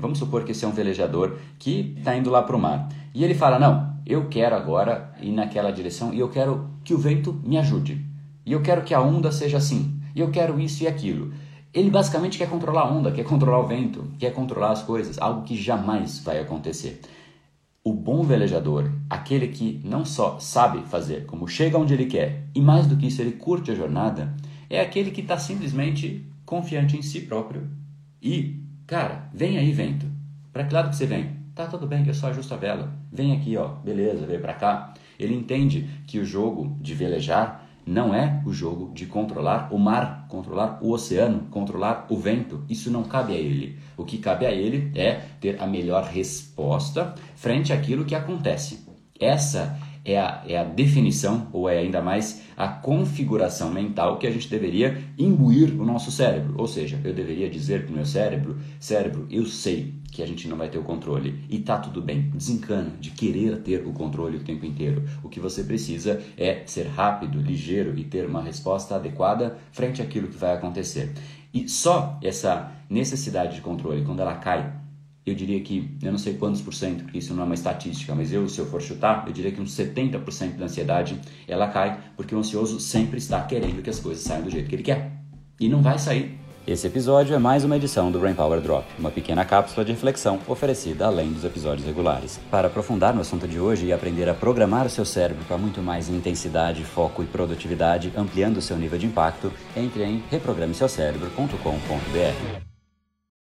Vamos supor que esse é um velejador que está indo lá para o mar. E ele fala: Não, eu quero agora ir naquela direção e eu quero que o vento me ajude. E eu quero que a onda seja assim. E eu quero isso e aquilo. Ele basicamente quer controlar a onda, quer controlar o vento, quer controlar as coisas, algo que jamais vai acontecer. O bom velejador, aquele que não só sabe fazer, como chega onde ele quer, e mais do que isso, ele curte a jornada, é aquele que está simplesmente confiante em si próprio e Cara, vem aí, vento. Para que lado que você vem? Tá tudo bem, eu só ajusto a vela. Vem aqui, ó. Beleza, vem para cá. Ele entende que o jogo de velejar não é o jogo de controlar o mar, controlar o oceano, controlar o vento. Isso não cabe a ele. O que cabe a ele é ter a melhor resposta frente àquilo que acontece. Essa é a, é a definição, ou é ainda mais a configuração mental que a gente deveria imbuir o nosso cérebro. Ou seja, eu deveria dizer para o meu cérebro: cérebro, eu sei que a gente não vai ter o controle e tá tudo bem. Desencana de querer ter o controle o tempo inteiro. O que você precisa é ser rápido, ligeiro e ter uma resposta adequada frente àquilo que vai acontecer. E só essa necessidade de controle, quando ela cai eu diria que, eu não sei quantos por cento, porque isso não é uma estatística, mas eu, se eu for chutar, eu diria que uns 70% da ansiedade, ela cai porque o ansioso sempre está querendo que as coisas saiam do jeito que ele quer. E não vai sair. Esse episódio é mais uma edição do Brain Power Drop, uma pequena cápsula de reflexão oferecida além dos episódios regulares. Para aprofundar no assunto de hoje e aprender a programar o seu cérebro para muito mais intensidade, foco e produtividade, ampliando o seu nível de impacto, entre em reprogrameseucerebro.com.br.